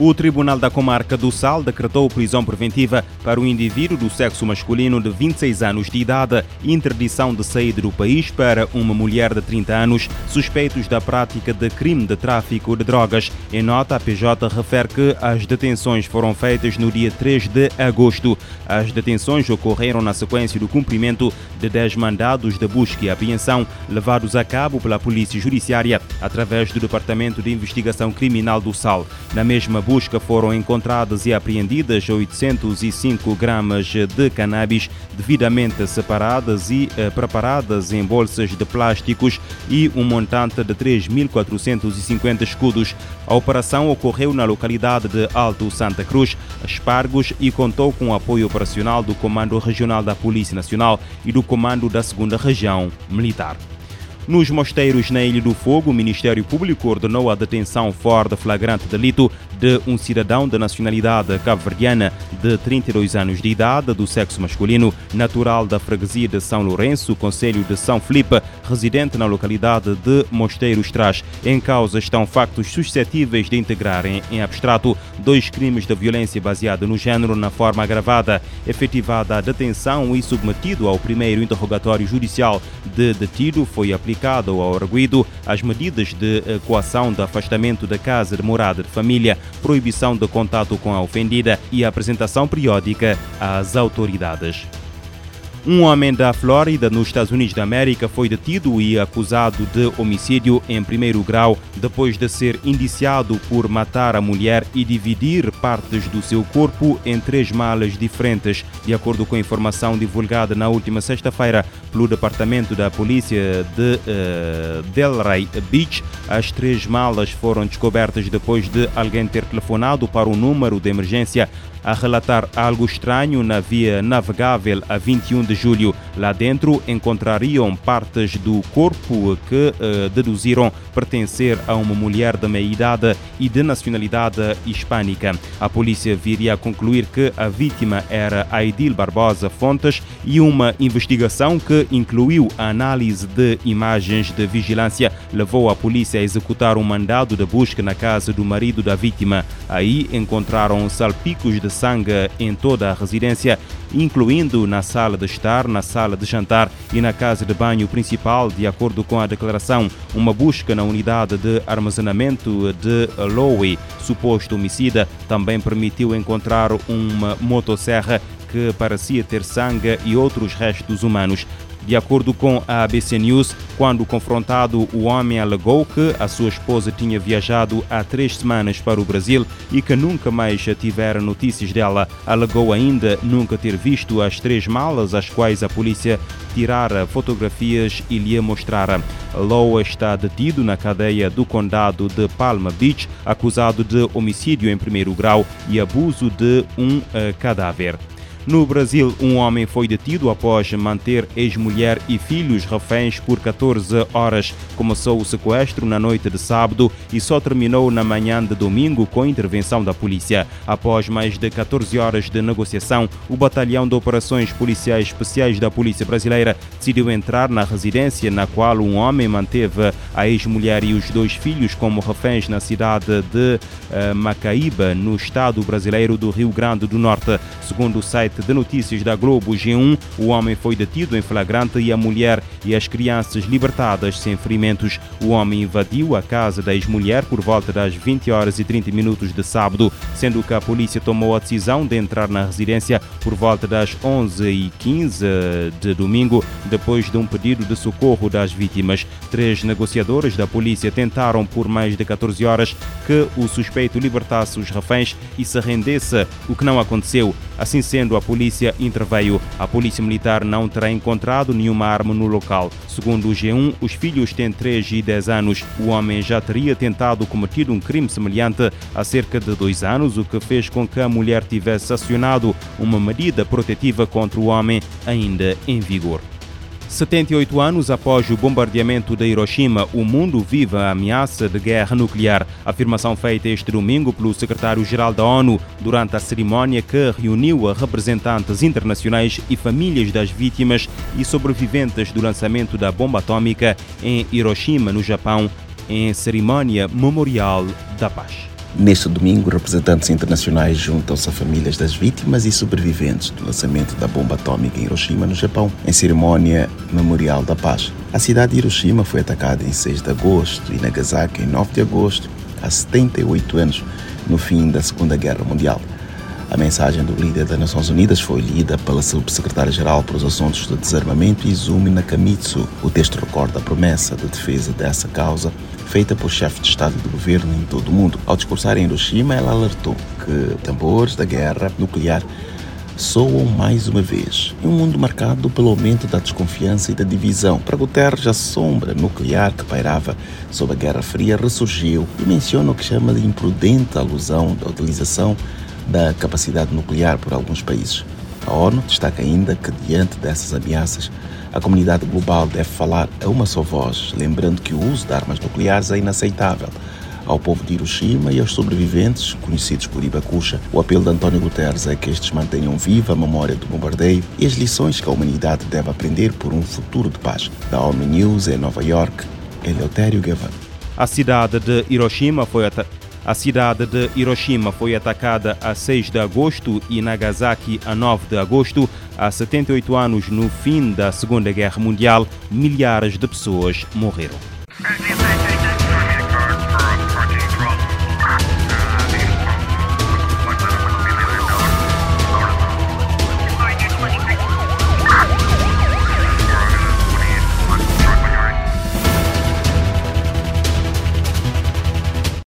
O Tribunal da Comarca do Sal decretou prisão preventiva para um indivíduo do sexo masculino de 26 anos de idade e interdição de saída do país para uma mulher de 30 anos suspeitos da prática de crime de tráfico de drogas. Em nota, a PJ refere que as detenções foram feitas no dia 3 de agosto. As detenções ocorreram na sequência do cumprimento de 10 mandados de busca e apreensão levados a cabo pela Polícia Judiciária através do Departamento de Investigação Criminal do Sal. Na mesma busca foram encontradas e apreendidas 805 gramas de cannabis devidamente separadas e eh, preparadas em bolsas de plásticos e um montante de 3.450 escudos. A operação ocorreu na localidade de Alto Santa Cruz, Espargos e contou com o apoio operacional do Comando Regional da Polícia Nacional e do Comando da Segunda Região Militar. Nos mosteiros na Ilha do Fogo, o Ministério Público ordenou a detenção fora de flagrante delito de um cidadão de nacionalidade cabo-verdiana de 32 anos de idade, do sexo masculino, natural da freguesia de São Lourenço, Conselho de São Felipe, residente na localidade de Mosteiros Trás. Em causa estão factos suscetíveis de integrarem em abstrato dois crimes de violência baseada no género na forma agravada, efetivada a detenção e submetido ao primeiro interrogatório judicial de detido, foi aplicado ao arguido as medidas de coação de afastamento da casa de morada de família, proibição de contato com a ofendida e apresentação periódica às autoridades. Um homem da Flórida, nos Estados Unidos da América, foi detido e acusado de homicídio em primeiro grau depois de ser indiciado por matar a mulher e dividir partes do seu corpo em três malas diferentes. De acordo com a informação divulgada na última sexta-feira pelo Departamento da Polícia de uh, Delray Beach, as três malas foram descobertas depois de alguém ter telefonado para o número de emergência a relatar algo estranho na via navegável a 21 de julho. Lá dentro encontrariam partes do corpo que uh, deduziram pertencer a uma mulher de meia idade e de nacionalidade hispânica. A polícia viria a concluir que a vítima era Aidil Barbosa Fontes e uma investigação que incluiu a análise de imagens de vigilância levou a polícia a executar um mandado de busca na casa do marido da vítima. Aí encontraram salpicos de sangue em toda a residência, incluindo na sala de estar, na sala de jantar e na casa de banho principal, de acordo com a declaração. Uma busca na unidade de armazenamento de Lowe, suposto homicida, também permitiu encontrar uma motosserra que parecia ter sangue e outros restos humanos. De acordo com a ABC News, quando confrontado, o homem alegou que a sua esposa tinha viajado há três semanas para o Brasil e que nunca mais tivera notícias dela. Alegou ainda nunca ter visto as três malas às quais a polícia tirara fotografias e lhe mostrara. Lowe está detido na cadeia do condado de Palma Beach, acusado de homicídio em primeiro grau e abuso de um uh, cadáver. No Brasil, um homem foi detido após manter ex-mulher e filhos reféns por 14 horas. Começou o sequestro na noite de sábado e só terminou na manhã de domingo com intervenção da polícia. Após mais de 14 horas de negociação, o Batalhão de Operações Policiais Especiais da Polícia Brasileira decidiu entrar na residência na qual um homem manteve a ex-mulher e os dois filhos como reféns na cidade de uh, Macaíba, no estado brasileiro do Rio Grande do Norte. Segundo o site de notícias da Globo G1, o homem foi detido em flagrante e a mulher e as crianças libertadas sem ferimentos. O homem invadiu a casa da ex-mulher por volta das 20 horas e 30 minutos de sábado, sendo que a polícia tomou a decisão de entrar na residência por volta das 11h15 de domingo, depois de um pedido de socorro das vítimas. Três negociadores da polícia tentaram por mais de 14 horas que o suspeito libertasse os reféns e se rendesse, o que não aconteceu. Assim sendo, a polícia interveio. A polícia militar não terá encontrado nenhuma arma no local. Segundo o G1, os filhos têm 3 e 10 anos. O homem já teria tentado cometer um crime semelhante há cerca de dois anos, o que fez com que a mulher tivesse acionado uma medida protetiva contra o homem ainda em vigor. 78 anos após o bombardeamento de Hiroshima, o mundo vive a ameaça de guerra nuclear. Afirmação feita este domingo pelo secretário-geral da ONU durante a cerimónia que reuniu representantes internacionais e famílias das vítimas e sobreviventes do lançamento da bomba atômica em Hiroshima, no Japão, em cerimónia memorial da paz. Neste domingo, representantes internacionais juntam-se a famílias das vítimas e sobreviventes do lançamento da bomba atômica em Hiroshima, no Japão, em cerimônia memorial da paz. A cidade de Hiroshima foi atacada em 6 de agosto e Nagasaki em 9 de agosto, há 78 anos, no fim da Segunda Guerra Mundial. A mensagem do líder das Nações Unidas foi lida pela subsecretária-geral para os assuntos de desarmamento, Izumi Nakamitsu. O texto recorda a promessa de defesa dessa causa feita por chefes de Estado e de governo em todo o mundo. Ao discursar em Hiroshima, ela alertou que tambores da guerra nuclear soam mais uma vez. Em um mundo marcado pelo aumento da desconfiança e da divisão, para Guterres, a sombra nuclear que pairava sob a Guerra Fria ressurgiu e menciona o que chama de imprudente alusão da utilização da capacidade nuclear por alguns países. A ONU destaca ainda que, diante dessas ameaças, a comunidade global deve falar a uma só voz, lembrando que o uso de armas nucleares é inaceitável. Ao povo de Hiroshima e aos sobreviventes, conhecidos por Ibakusha, o apelo de António Guterres é que estes mantenham viva a memória do bombardeio e as lições que a humanidade deve aprender por um futuro de paz. Da ONU News em Nova York, Eleutério Gavan. A cidade de Hiroshima foi a cidade de Hiroshima foi atacada a 6 de agosto e Nagasaki a 9 de agosto. Há 78 anos, no fim da Segunda Guerra Mundial, milhares de pessoas morreram.